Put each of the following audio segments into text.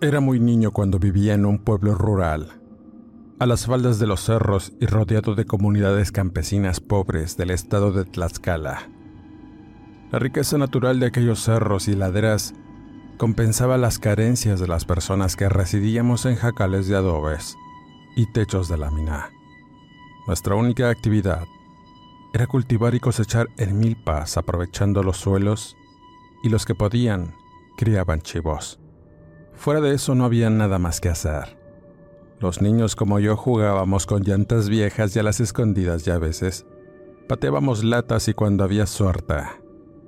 Era muy niño cuando vivía en un pueblo rural, a las faldas de los cerros y rodeado de comunidades campesinas pobres del estado de Tlaxcala. La riqueza natural de aquellos cerros y laderas compensaba las carencias de las personas que residíamos en jacales de adobes y techos de lámina. Nuestra única actividad era cultivar y cosechar en milpas aprovechando los suelos y los que podían criaban chivos. Fuera de eso no había nada más que hacer. Los niños como yo jugábamos con llantas viejas y a las escondidas y a veces pateábamos latas y cuando había suerte,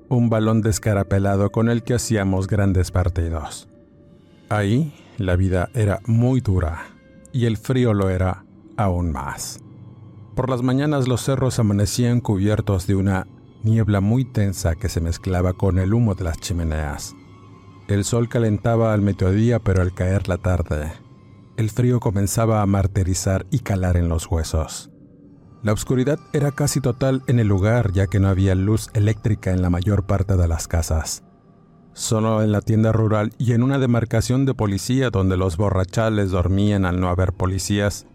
un balón descarapelado con el que hacíamos grandes partidos. Ahí la vida era muy dura y el frío lo era aún más. Por las mañanas los cerros amanecían cubiertos de una niebla muy tensa que se mezclaba con el humo de las chimeneas. El sol calentaba al mediodía, pero al caer la tarde, el frío comenzaba a martirizar y calar en los huesos. La oscuridad era casi total en el lugar, ya que no había luz eléctrica en la mayor parte de las casas. Solo en la tienda rural y en una demarcación de policía donde los borrachales dormían al no haber policías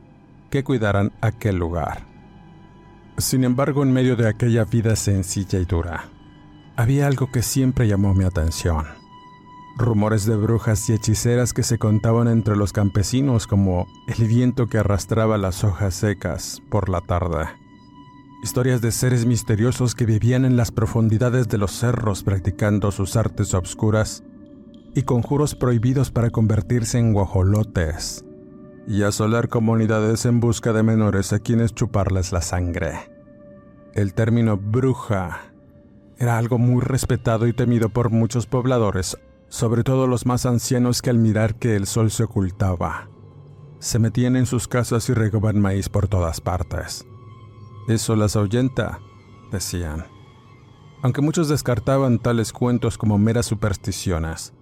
que cuidaran aquel lugar. Sin embargo, en medio de aquella vida sencilla y dura, había algo que siempre llamó mi atención rumores de brujas y hechiceras que se contaban entre los campesinos como el viento que arrastraba las hojas secas por la tarde. Historias de seres misteriosos que vivían en las profundidades de los cerros practicando sus artes obscuras y conjuros prohibidos para convertirse en guajolotes y asolar comunidades en busca de menores a quienes chuparles la sangre. El término bruja era algo muy respetado y temido por muchos pobladores sobre todo los más ancianos que al mirar que el sol se ocultaba, se metían en sus casas y regaban maíz por todas partes. Eso las ahuyenta, decían. Aunque muchos descartaban tales cuentos como meras supersticiones,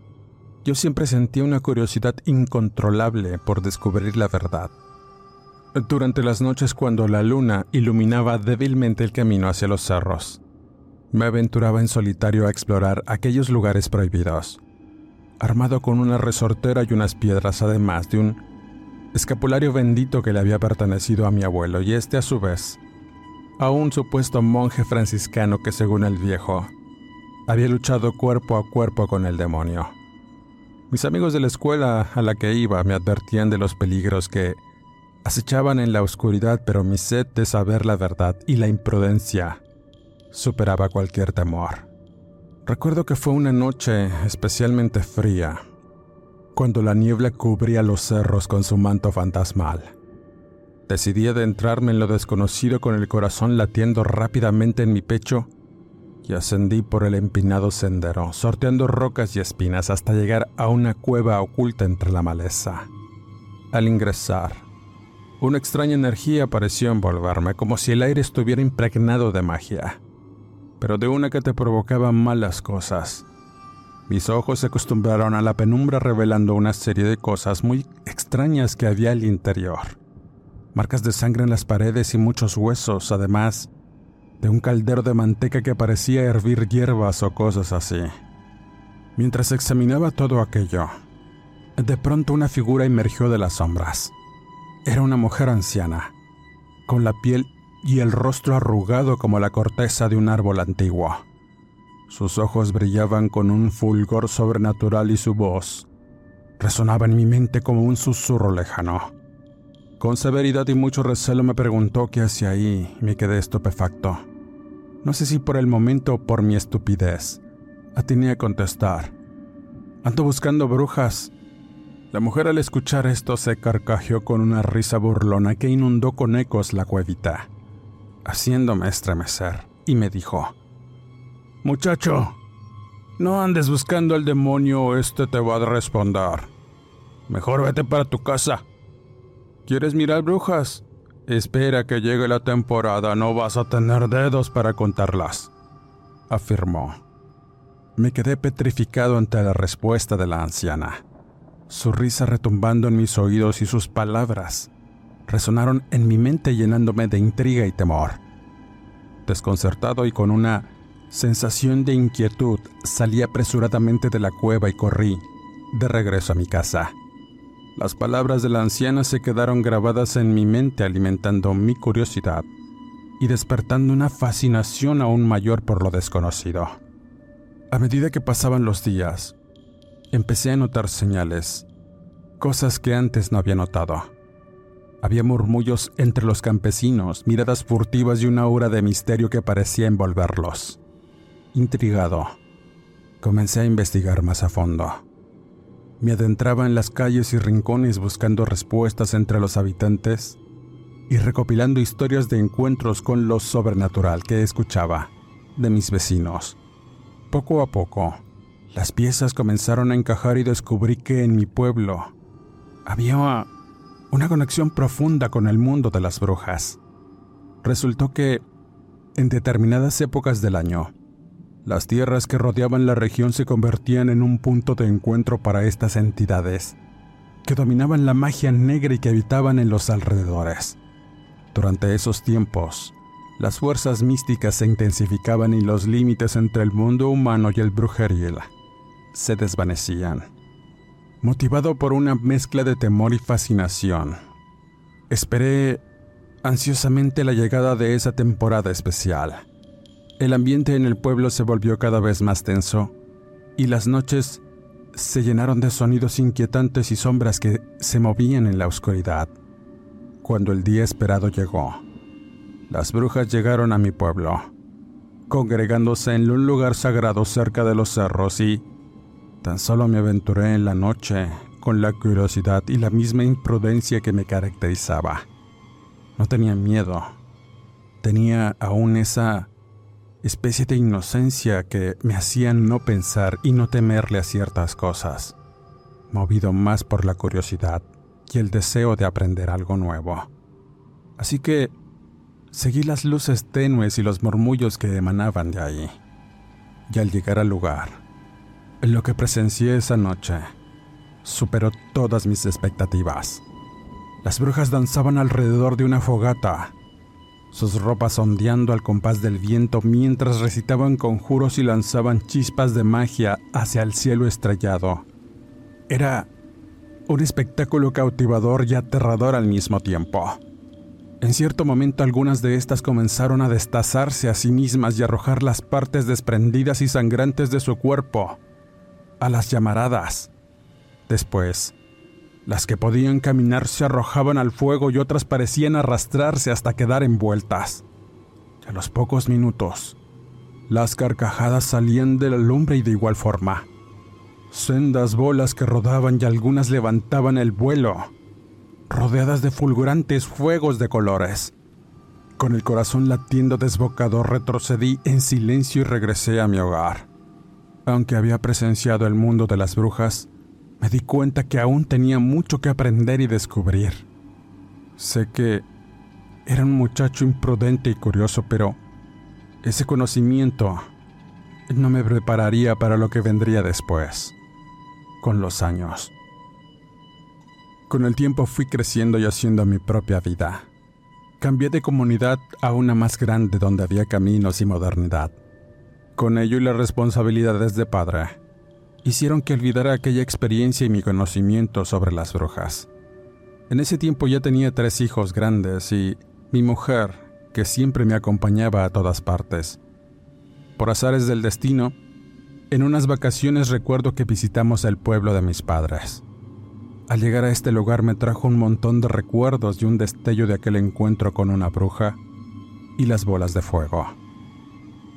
yo siempre sentía una curiosidad incontrolable por descubrir la verdad. Durante las noches cuando la luna iluminaba débilmente el camino hacia los cerros, me aventuraba en solitario a explorar aquellos lugares prohibidos armado con una resortera y unas piedras, además de un escapulario bendito que le había pertenecido a mi abuelo y este a su vez a un supuesto monje franciscano que según el viejo había luchado cuerpo a cuerpo con el demonio. Mis amigos de la escuela a la que iba me advertían de los peligros que acechaban en la oscuridad, pero mi sed de saber la verdad y la imprudencia superaba cualquier temor. Recuerdo que fue una noche especialmente fría, cuando la niebla cubría los cerros con su manto fantasmal. Decidí adentrarme en lo desconocido con el corazón latiendo rápidamente en mi pecho y ascendí por el empinado sendero, sorteando rocas y espinas hasta llegar a una cueva oculta entre la maleza. Al ingresar, una extraña energía pareció envolverme, como si el aire estuviera impregnado de magia pero de una que te provocaba malas cosas. Mis ojos se acostumbraron a la penumbra revelando una serie de cosas muy extrañas que había al interior. Marcas de sangre en las paredes y muchos huesos, además de un caldero de manteca que parecía hervir hierbas o cosas así. Mientras examinaba todo aquello, de pronto una figura emergió de las sombras. Era una mujer anciana, con la piel y el rostro arrugado como la corteza de un árbol antiguo. Sus ojos brillaban con un fulgor sobrenatural y su voz resonaba en mi mente como un susurro lejano. Con severidad y mucho recelo me preguntó qué hacía ahí y me quedé estupefacto. No sé si por el momento o por mi estupidez. Atiné a contestar. Ando buscando brujas. La mujer al escuchar esto se carcajeó con una risa burlona que inundó con ecos la cuevita, haciéndome estremecer, y me dijo, Muchacho, no andes buscando al demonio este te va a responder. Mejor vete para tu casa. ¿Quieres mirar brujas? Espera que llegue la temporada, no vas a tener dedos para contarlas, afirmó. Me quedé petrificado ante la respuesta de la anciana. Su risa retumbando en mis oídos y sus palabras resonaron en mi mente llenándome de intriga y temor. Desconcertado y con una sensación de inquietud, salí apresuradamente de la cueva y corrí de regreso a mi casa. Las palabras de la anciana se quedaron grabadas en mi mente alimentando mi curiosidad y despertando una fascinación aún mayor por lo desconocido. A medida que pasaban los días, empecé a notar señales, cosas que antes no había notado. Había murmullos entre los campesinos, miradas furtivas y una aura de misterio que parecía envolverlos. Intrigado, comencé a investigar más a fondo. Me adentraba en las calles y rincones buscando respuestas entre los habitantes y recopilando historias de encuentros con lo sobrenatural que escuchaba de mis vecinos. Poco a poco, las piezas comenzaron a encajar y descubrí que en mi pueblo había una conexión profunda con el mundo de las brujas. Resultó que, en determinadas épocas del año, las tierras que rodeaban la región se convertían en un punto de encuentro para estas entidades, que dominaban la magia negra y que habitaban en los alrededores. Durante esos tiempos, las fuerzas místicas se intensificaban y los límites entre el mundo humano y el brujeril se desvanecían. Motivado por una mezcla de temor y fascinación, esperé ansiosamente la llegada de esa temporada especial el ambiente en el pueblo se volvió cada vez más tenso y las noches se llenaron de sonidos inquietantes y sombras que se movían en la oscuridad. Cuando el día esperado llegó, las brujas llegaron a mi pueblo, congregándose en un lugar sagrado cerca de los cerros y tan solo me aventuré en la noche con la curiosidad y la misma imprudencia que me caracterizaba. No tenía miedo, tenía aún esa especie de inocencia que me hacían no pensar y no temerle a ciertas cosas, movido más por la curiosidad y el deseo de aprender algo nuevo. Así que seguí las luces tenues y los murmullos que emanaban de ahí. Y al llegar al lugar, lo que presencié esa noche superó todas mis expectativas. Las brujas danzaban alrededor de una fogata sus ropas ondeando al compás del viento mientras recitaban conjuros y lanzaban chispas de magia hacia el cielo estrellado. Era un espectáculo cautivador y aterrador al mismo tiempo. En cierto momento algunas de estas comenzaron a destazarse a sí mismas y arrojar las partes desprendidas y sangrantes de su cuerpo a las llamaradas. Después, las que podían caminar se arrojaban al fuego y otras parecían arrastrarse hasta quedar envueltas. A los pocos minutos, las carcajadas salían de la lumbre y de igual forma. Sendas bolas que rodaban y algunas levantaban el vuelo, rodeadas de fulgurantes fuegos de colores. Con el corazón latiendo desbocado retrocedí en silencio y regresé a mi hogar. Aunque había presenciado el mundo de las brujas, me di cuenta que aún tenía mucho que aprender y descubrir. Sé que era un muchacho imprudente y curioso, pero ese conocimiento no me prepararía para lo que vendría después, con los años. Con el tiempo fui creciendo y haciendo mi propia vida. Cambié de comunidad a una más grande donde había caminos y modernidad. Con ello y las responsabilidades de padre, hicieron que olvidara aquella experiencia y mi conocimiento sobre las brujas. En ese tiempo ya tenía tres hijos grandes y mi mujer, que siempre me acompañaba a todas partes. Por azares del destino, en unas vacaciones recuerdo que visitamos el pueblo de mis padres. Al llegar a este lugar me trajo un montón de recuerdos y un destello de aquel encuentro con una bruja y las bolas de fuego.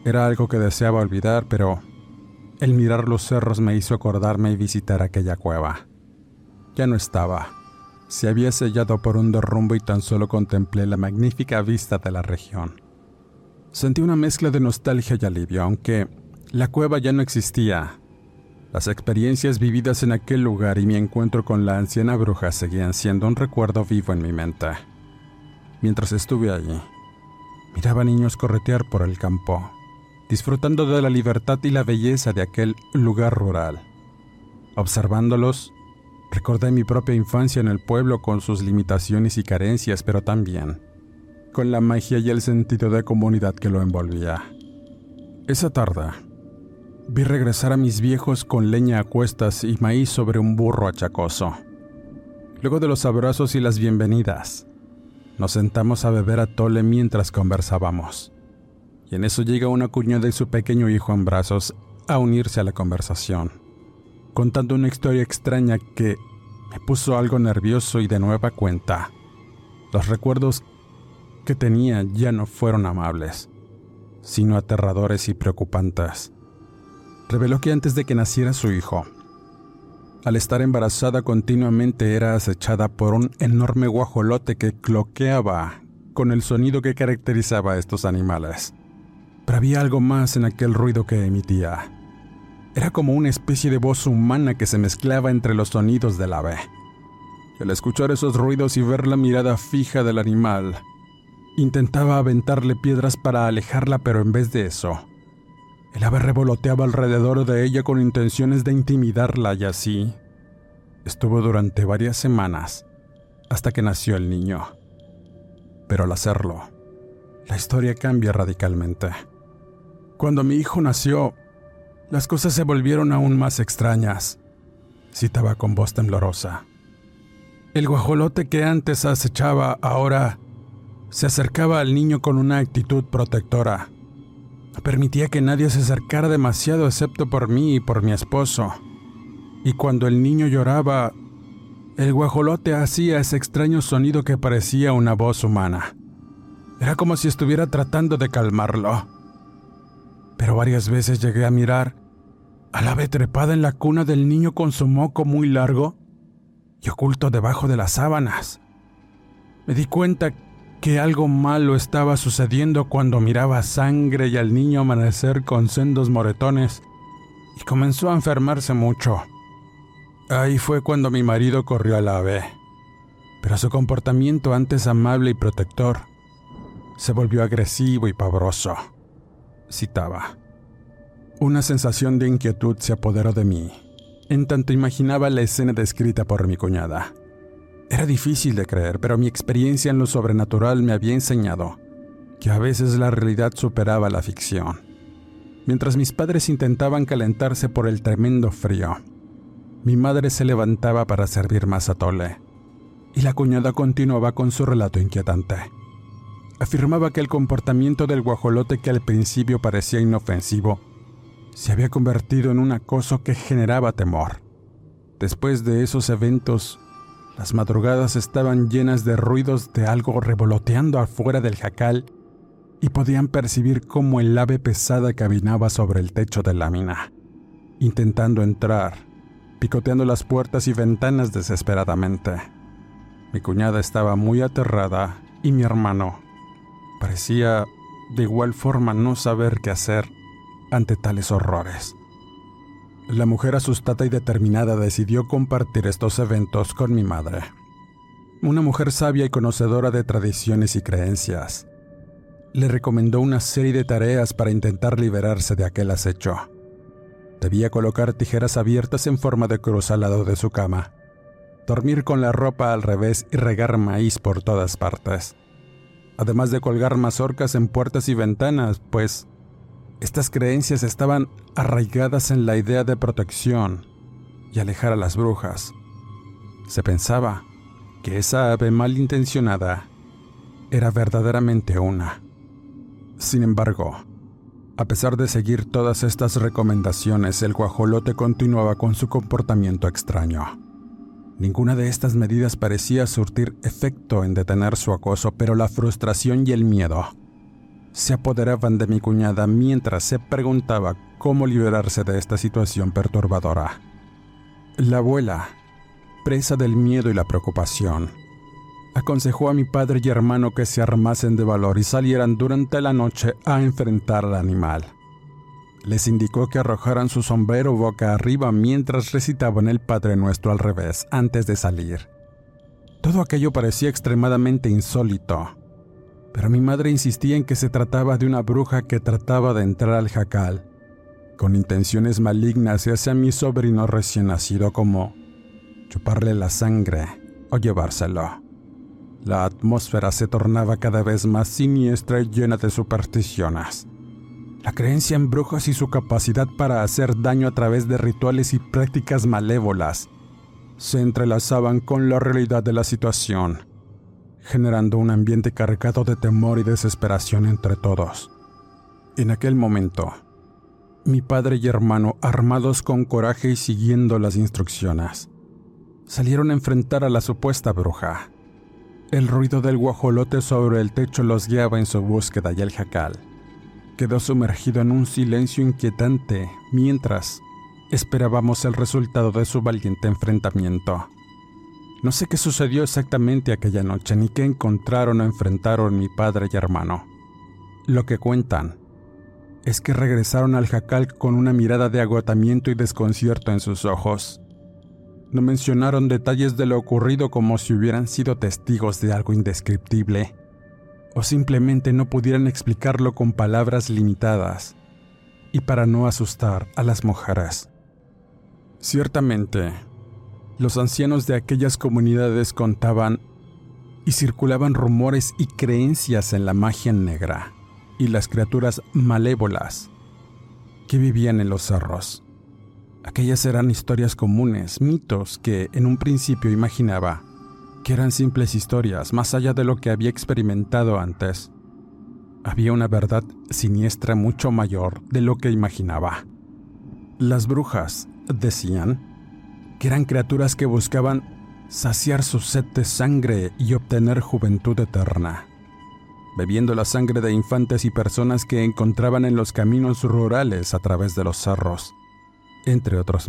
Era algo que deseaba olvidar, pero el mirar los cerros me hizo acordarme y visitar aquella cueva. Ya no estaba. Se había sellado por un derrumbe y tan solo contemplé la magnífica vista de la región. Sentí una mezcla de nostalgia y alivio, aunque la cueva ya no existía. Las experiencias vividas en aquel lugar y mi encuentro con la anciana bruja seguían siendo un recuerdo vivo en mi mente. Mientras estuve allí, miraba niños corretear por el campo, disfrutando de la libertad y la belleza de aquel lugar rural. Observándolos, recordé mi propia infancia en el pueblo con sus limitaciones y carencias, pero también con la magia y el sentido de comunidad que lo envolvía. Esa tarde, vi regresar a mis viejos con leña a cuestas y maíz sobre un burro achacoso. Luego de los abrazos y las bienvenidas, nos sentamos a beber a tole mientras conversábamos. Y en eso llega una cuñada y su pequeño hijo en brazos a unirse a la conversación, contando una historia extraña que me puso algo nervioso y de nueva cuenta. Los recuerdos que tenía ya no fueron amables, sino aterradores y preocupantes. Reveló que antes de que naciera su hijo, al estar embarazada continuamente era acechada por un enorme guajolote que cloqueaba con el sonido que caracterizaba a estos animales. Pero había algo más en aquel ruido que emitía. Era como una especie de voz humana que se mezclaba entre los sonidos del ave. Al escuchar esos ruidos y ver la mirada fija del animal, Intentaba aventarle piedras para alejarla, pero en vez de eso, el ave revoloteaba alrededor de ella con intenciones de intimidarla y así estuvo durante varias semanas hasta que nació el niño. Pero al hacerlo, la historia cambia radicalmente. Cuando mi hijo nació, las cosas se volvieron aún más extrañas, citaba con voz temblorosa. El guajolote que antes acechaba ahora se acercaba al niño con una actitud protectora. Permitía que nadie se acercara demasiado excepto por mí y por mi esposo. Y cuando el niño lloraba, el guajolote hacía ese extraño sonido que parecía una voz humana. Era como si estuviera tratando de calmarlo. Pero varias veces llegué a mirar al ave trepada en la cuna del niño con su moco muy largo y oculto debajo de las sábanas. Me di cuenta que algo malo estaba sucediendo cuando miraba sangre y al niño amanecer con sendos moretones y comenzó a enfermarse mucho. Ahí fue cuando mi marido corrió al ave, pero su comportamiento antes amable y protector se volvió agresivo y pavoroso. Citaba. Una sensación de inquietud se apoderó de mí, en tanto imaginaba la escena descrita por mi cuñada. Era difícil de creer, pero mi experiencia en lo sobrenatural me había enseñado que a veces la realidad superaba la ficción. Mientras mis padres intentaban calentarse por el tremendo frío, mi madre se levantaba para servir más atole, y la cuñada continuaba con su relato inquietante. Afirmaba que el comportamiento del guajolote que al principio parecía inofensivo se había convertido en un acoso que generaba temor. Después de esos eventos, las madrugadas estaban llenas de ruidos de algo revoloteando afuera del jacal y podían percibir cómo el ave pesada caminaba sobre el techo de lámina, intentando entrar, picoteando las puertas y ventanas desesperadamente. Mi cuñada estaba muy aterrada y mi hermano parecía de igual forma no saber qué hacer ante tales horrores. La mujer asustada y determinada decidió compartir estos eventos con mi madre. Una mujer sabia y conocedora de tradiciones y creencias. Le recomendó una serie de tareas para intentar liberarse de aquel acecho. Debía colocar tijeras abiertas en forma de cruz al lado de su cama, dormir con la ropa al revés y regar maíz por todas partes. Además de colgar mazorcas en puertas y ventanas, pues estas creencias estaban arraigadas en la idea de protección y alejar a las brujas. Se pensaba que esa ave malintencionada era verdaderamente una. Sin embargo, a pesar de seguir todas estas recomendaciones, el guajolote continuaba con su comportamiento extraño. Ninguna de estas medidas parecía surtir efecto en detener su acoso, pero la frustración y el miedo se apoderaban de mi cuñada mientras se preguntaba cómo liberarse de esta situación perturbadora. La abuela, presa del miedo y la preocupación, aconsejó a mi padre y hermano que se armasen de valor y salieran durante la noche a enfrentar al animal. Les indicó que arrojaran su sombrero boca arriba mientras recitaban el Padre Nuestro al revés antes de salir. Todo aquello parecía extremadamente insólito, pero mi madre insistía en que se trataba de una bruja que trataba de entrar al jacal, con intenciones malignas hacia mi sobrino recién nacido como chuparle la sangre o llevárselo. La atmósfera se tornaba cada vez más siniestra y llena de supersticiones. La creencia en brujas y su capacidad para hacer daño a través de rituales y prácticas malévolas se entrelazaban con la realidad de la situación, generando un ambiente cargado de temor y desesperación entre todos. En aquel momento, mi padre y hermano, armados con coraje y siguiendo las instrucciones, salieron a enfrentar a la supuesta bruja. El ruido del guajolote sobre el techo los guiaba en su búsqueda y el jacal quedó sumergido en un silencio inquietante mientras esperábamos el resultado de su valiente enfrentamiento. No sé qué sucedió exactamente aquella noche ni qué encontraron o enfrentaron mi padre y hermano. Lo que cuentan es que regresaron al jacal con una mirada de agotamiento y desconcierto en sus ojos. No mencionaron detalles de lo ocurrido como si hubieran sido testigos de algo indescriptible o simplemente no pudieran explicarlo con palabras limitadas y para no asustar a las mujeres. Ciertamente, los ancianos de aquellas comunidades contaban y circulaban rumores y creencias en la magia negra y las criaturas malévolas que vivían en los cerros. Aquellas eran historias comunes, mitos que en un principio imaginaba que eran simples historias, más allá de lo que había experimentado antes. Había una verdad siniestra mucho mayor de lo que imaginaba. Las brujas decían que eran criaturas que buscaban saciar su sed de sangre y obtener juventud eterna, bebiendo la sangre de infantes y personas que encontraban en los caminos rurales a través de los cerros, entre otros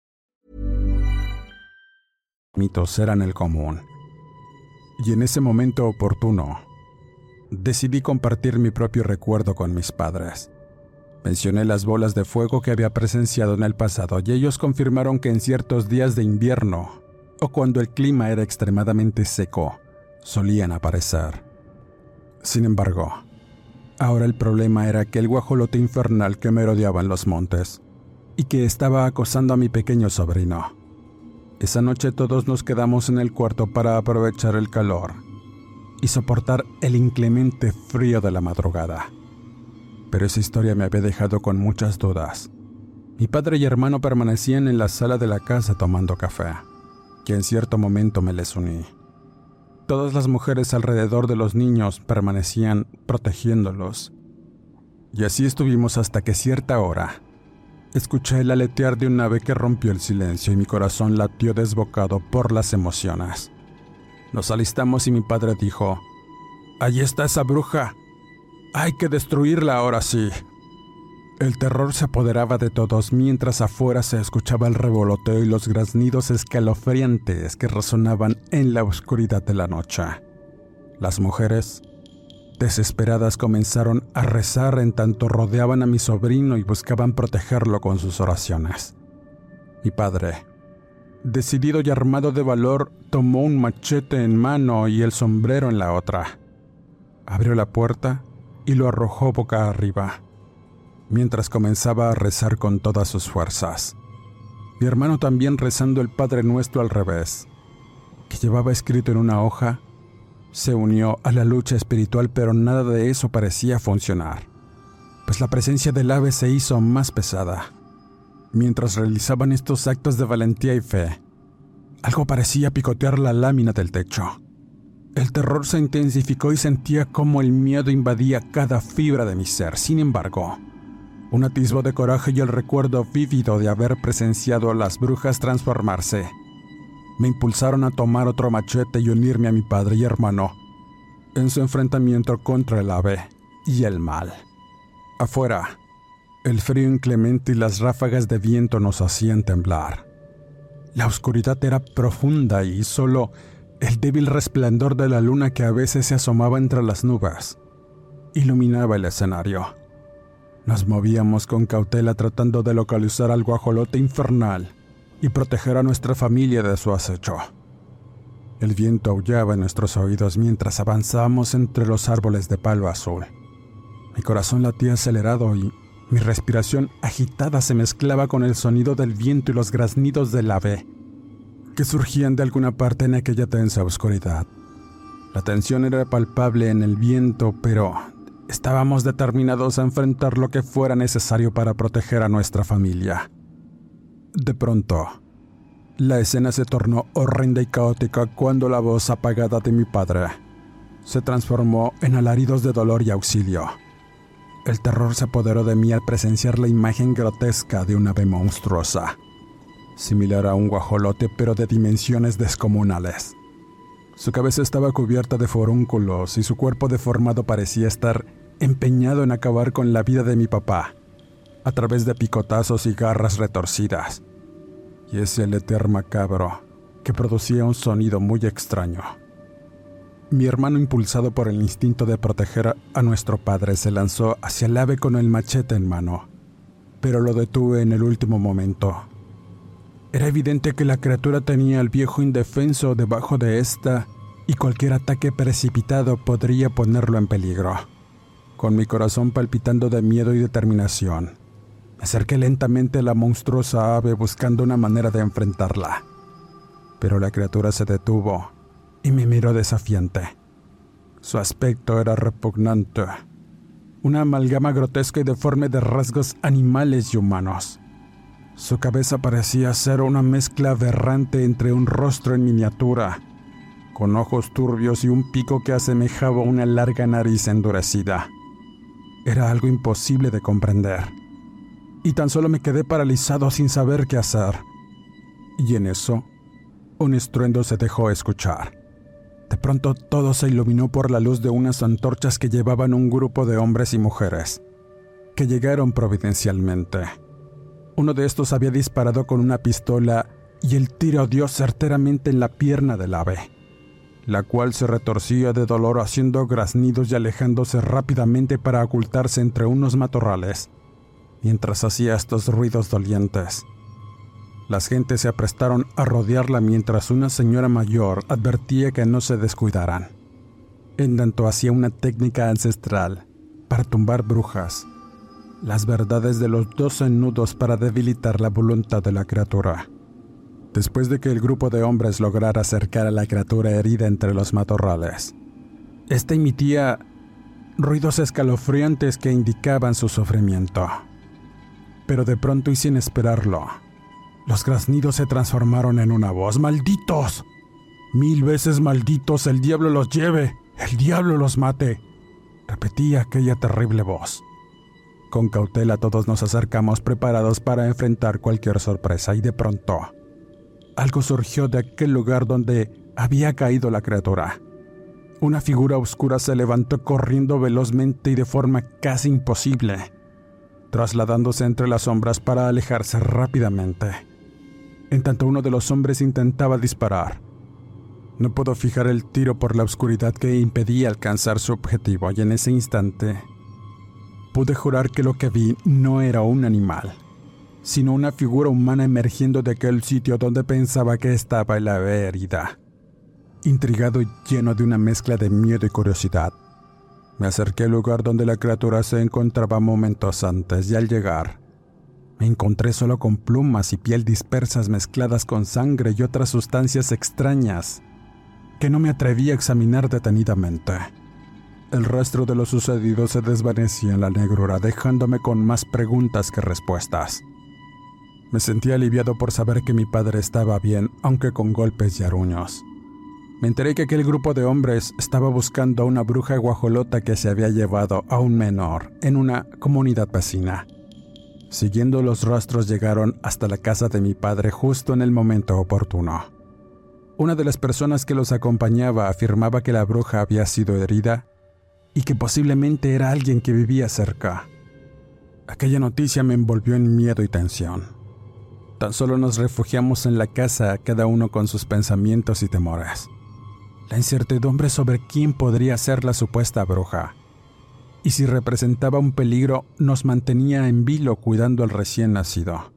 Mitos eran el común. Y en ese momento oportuno, decidí compartir mi propio recuerdo con mis padres. Mencioné las bolas de fuego que había presenciado en el pasado y ellos confirmaron que en ciertos días de invierno, o cuando el clima era extremadamente seco, solían aparecer. Sin embargo, ahora el problema era que el guajolote infernal que merodeaba en los montes y que estaba acosando a mi pequeño sobrino esa noche todos nos quedamos en el cuarto para aprovechar el calor y soportar el inclemente frío de la madrugada. Pero esa historia me había dejado con muchas dudas. Mi padre y hermano permanecían en la sala de la casa tomando café, que en cierto momento me les uní. Todas las mujeres alrededor de los niños permanecían protegiéndolos. Y así estuvimos hasta que cierta hora, Escuché el aletear de un ave que rompió el silencio y mi corazón latió desbocado por las emociones. Nos alistamos y mi padre dijo, Allí está esa bruja. Hay que destruirla ahora sí. El terror se apoderaba de todos mientras afuera se escuchaba el revoloteo y los graznidos escalofriantes que resonaban en la oscuridad de la noche. Las mujeres, desesperadas, comenzaron a rezar en tanto rodeaban a mi sobrino y buscaban protegerlo con sus oraciones. Mi padre, decidido y armado de valor, tomó un machete en mano y el sombrero en la otra. Abrió la puerta y lo arrojó boca arriba mientras comenzaba a rezar con todas sus fuerzas. Mi hermano también rezando el Padre Nuestro al revés, que llevaba escrito en una hoja, se unió a la lucha espiritual, pero nada de eso parecía funcionar, pues la presencia del ave se hizo más pesada. Mientras realizaban estos actos de valentía y fe, algo parecía picotear la lámina del techo. El terror se intensificó y sentía como el miedo invadía cada fibra de mi ser. Sin embargo, un atisbo de coraje y el recuerdo vívido de haber presenciado a las brujas transformarse. Me impulsaron a tomar otro machete y unirme a mi padre y hermano en su enfrentamiento contra el ave y el mal. Afuera, el frío inclemente y las ráfagas de viento nos hacían temblar. La oscuridad era profunda y solo el débil resplandor de la luna que a veces se asomaba entre las nubes iluminaba el escenario. Nos movíamos con cautela tratando de localizar al guajolote infernal y proteger a nuestra familia de su acecho. El viento aullaba en nuestros oídos mientras avanzábamos entre los árboles de palo azul. Mi corazón latía acelerado y mi respiración agitada se mezclaba con el sonido del viento y los graznidos del ave que surgían de alguna parte en aquella tensa oscuridad. La tensión era palpable en el viento, pero Estábamos determinados a enfrentar lo que fuera necesario para proteger a nuestra familia. De pronto, la escena se tornó horrenda y caótica cuando la voz apagada de mi padre se transformó en alaridos de dolor y auxilio. El terror se apoderó de mí al presenciar la imagen grotesca de una ave monstruosa, similar a un guajolote pero de dimensiones descomunales. Su cabeza estaba cubierta de forúnculos y su cuerpo deformado parecía estar empeñado en acabar con la vida de mi papá, a través de picotazos y garras retorcidas. Y ese leter macabro que producía un sonido muy extraño. Mi hermano, impulsado por el instinto de proteger a nuestro padre, se lanzó hacia el ave con el machete en mano, pero lo detuve en el último momento. Era evidente que la criatura tenía al viejo indefenso debajo de esta y cualquier ataque precipitado podría ponerlo en peligro con mi corazón palpitando de miedo y determinación. Acerqué lentamente a la monstruosa ave buscando una manera de enfrentarla. Pero la criatura se detuvo y me miró desafiante. Su aspecto era repugnante, una amalgama grotesca y deforme de rasgos animales y humanos. Su cabeza parecía ser una mezcla aberrante entre un rostro en miniatura, con ojos turbios y un pico que asemejaba una larga nariz endurecida. Era algo imposible de comprender. Y tan solo me quedé paralizado sin saber qué hacer. Y en eso, un estruendo se dejó escuchar. De pronto todo se iluminó por la luz de unas antorchas que llevaban un grupo de hombres y mujeres, que llegaron providencialmente. Uno de estos había disparado con una pistola y el tiro dio certeramente en la pierna del ave la cual se retorcía de dolor haciendo graznidos y alejándose rápidamente para ocultarse entre unos matorrales, mientras hacía estos ruidos dolientes. Las gentes se aprestaron a rodearla mientras una señora mayor advertía que no se descuidaran. En tanto hacía una técnica ancestral para tumbar brujas, las verdades de los doce nudos para debilitar la voluntad de la criatura. Después de que el grupo de hombres lograra acercar a la criatura herida entre los matorrales, esta emitía ruidos escalofriantes que indicaban su sufrimiento. Pero de pronto y sin esperarlo, los graznidos se transformaron en una voz. ¡Malditos! Mil veces malditos, el diablo los lleve, el diablo los mate. Repetía aquella terrible voz. Con cautela todos nos acercamos preparados para enfrentar cualquier sorpresa y de pronto algo surgió de aquel lugar donde había caído la criatura. Una figura oscura se levantó corriendo velozmente y de forma casi imposible. Trasladándose entre las sombras para alejarse rápidamente. En tanto uno de los hombres intentaba disparar. No pudo fijar el tiro por la oscuridad que impedía alcanzar su objetivo y en ese instante pude jurar que lo que vi no era un animal, sino una figura humana emergiendo de aquel sitio donde pensaba que estaba la herida. Intrigado y lleno de una mezcla de miedo y curiosidad, me acerqué al lugar donde la criatura se encontraba momentos antes y al llegar, me encontré solo con plumas y piel dispersas mezcladas con sangre y otras sustancias extrañas que no me atreví a examinar detenidamente. El rastro de lo sucedido se desvanecía en la negrura, dejándome con más preguntas que respuestas. Me sentí aliviado por saber que mi padre estaba bien, aunque con golpes y aruños. Me enteré que aquel grupo de hombres estaba buscando a una bruja guajolota que se había llevado a un menor en una comunidad vecina. Siguiendo los rastros llegaron hasta la casa de mi padre justo en el momento oportuno. Una de las personas que los acompañaba afirmaba que la bruja había sido herida y que posiblemente era alguien que vivía cerca. Aquella noticia me envolvió en miedo y tensión. Tan solo nos refugiamos en la casa, cada uno con sus pensamientos y temores la incertidumbre sobre quién podría ser la supuesta bruja. Y si representaba un peligro, nos mantenía en vilo cuidando al recién nacido.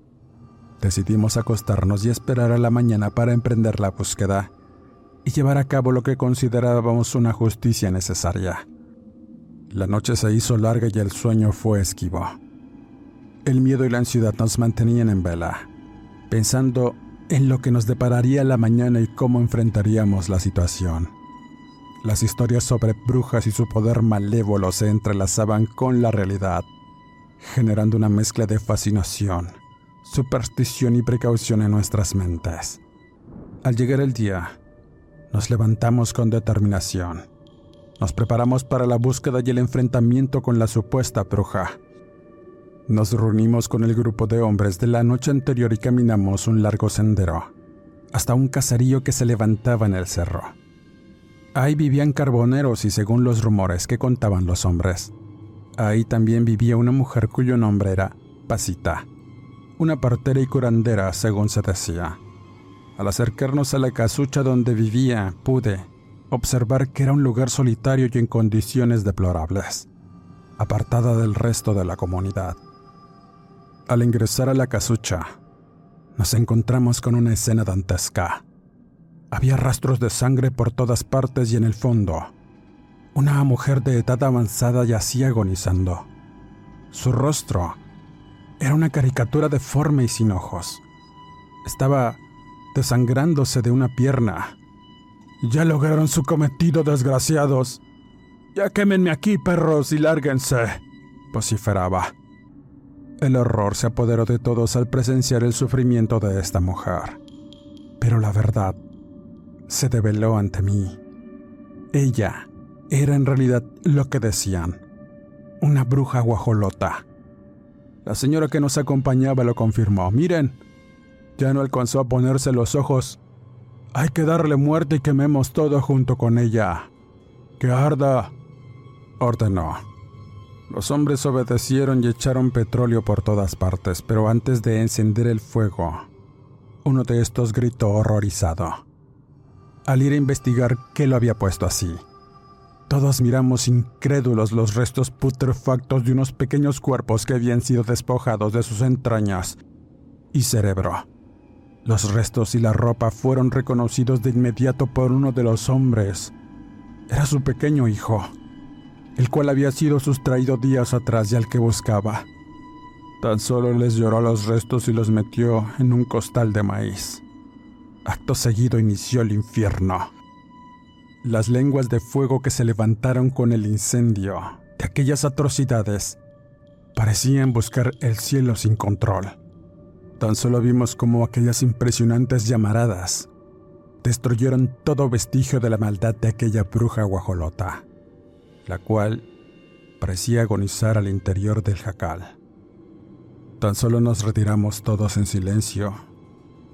Decidimos acostarnos y esperar a la mañana para emprender la búsqueda y llevar a cabo lo que considerábamos una justicia necesaria. La noche se hizo larga y el sueño fue esquivo. El miedo y la ansiedad nos mantenían en vela, pensando en lo que nos depararía la mañana y cómo enfrentaríamos la situación. Las historias sobre brujas y su poder malévolo se entrelazaban con la realidad, generando una mezcla de fascinación, superstición y precaución en nuestras mentes. Al llegar el día, nos levantamos con determinación. Nos preparamos para la búsqueda y el enfrentamiento con la supuesta bruja. Nos reunimos con el grupo de hombres de la noche anterior y caminamos un largo sendero, hasta un caserío que se levantaba en el cerro. Ahí vivían carboneros y según los rumores que contaban los hombres, ahí también vivía una mujer cuyo nombre era Pasita, una partera y curandera según se decía. Al acercarnos a la casucha donde vivía, pude observar que era un lugar solitario y en condiciones deplorables, apartada del resto de la comunidad. Al ingresar a la casucha, nos encontramos con una escena dantesca. Había rastros de sangre por todas partes y en el fondo, una mujer de edad avanzada yacía agonizando. Su rostro era una caricatura deforme y sin ojos. Estaba desangrándose de una pierna. Ya lograron su cometido, desgraciados. Ya quémenme aquí, perros, y lárguense, vociferaba. El horror se apoderó de todos al presenciar el sufrimiento de esta mujer. Pero la verdad se develó ante mí. Ella era en realidad lo que decían, una bruja guajolota. La señora que nos acompañaba lo confirmó. Miren, ya no alcanzó a ponerse los ojos. Hay que darle muerte y quememos todo junto con ella. Que arda, ordenó. Los hombres obedecieron y echaron petróleo por todas partes, pero antes de encender el fuego, uno de estos gritó horrorizado. Al ir a investigar qué lo había puesto así, todos miramos incrédulos los restos putrefactos de unos pequeños cuerpos que habían sido despojados de sus entrañas y cerebro. Los restos y la ropa fueron reconocidos de inmediato por uno de los hombres. Era su pequeño hijo el cual había sido sustraído días atrás y al que buscaba. Tan solo les lloró los restos y los metió en un costal de maíz. Acto seguido inició el infierno. Las lenguas de fuego que se levantaron con el incendio de aquellas atrocidades parecían buscar el cielo sin control. Tan solo vimos como aquellas impresionantes llamaradas destruyeron todo vestigio de la maldad de aquella bruja guajolota la cual parecía agonizar al interior del jacal. Tan solo nos retiramos todos en silencio,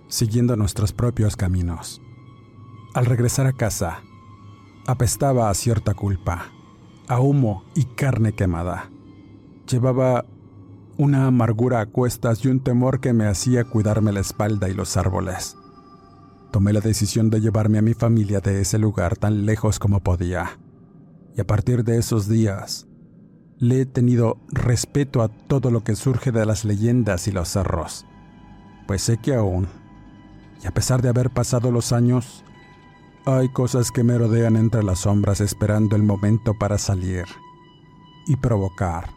siguiendo nuestros propios caminos. Al regresar a casa, apestaba a cierta culpa, a humo y carne quemada. Llevaba una amargura a cuestas y un temor que me hacía cuidarme la espalda y los árboles. Tomé la decisión de llevarme a mi familia de ese lugar tan lejos como podía. Y a partir de esos días, le he tenido respeto a todo lo que surge de las leyendas y los cerros, pues sé que aún, y a pesar de haber pasado los años, hay cosas que me rodean entre las sombras esperando el momento para salir y provocar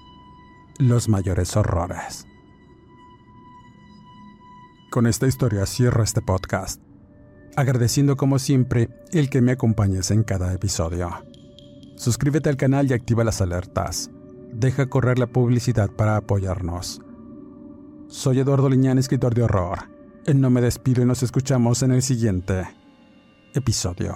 los mayores horrores. Con esta historia cierro este podcast, agradeciendo como siempre el que me acompañes en cada episodio. Suscríbete al canal y activa las alertas. Deja correr la publicidad para apoyarnos. Soy Eduardo Liñán, escritor de horror. No me despido y nos escuchamos en el siguiente episodio.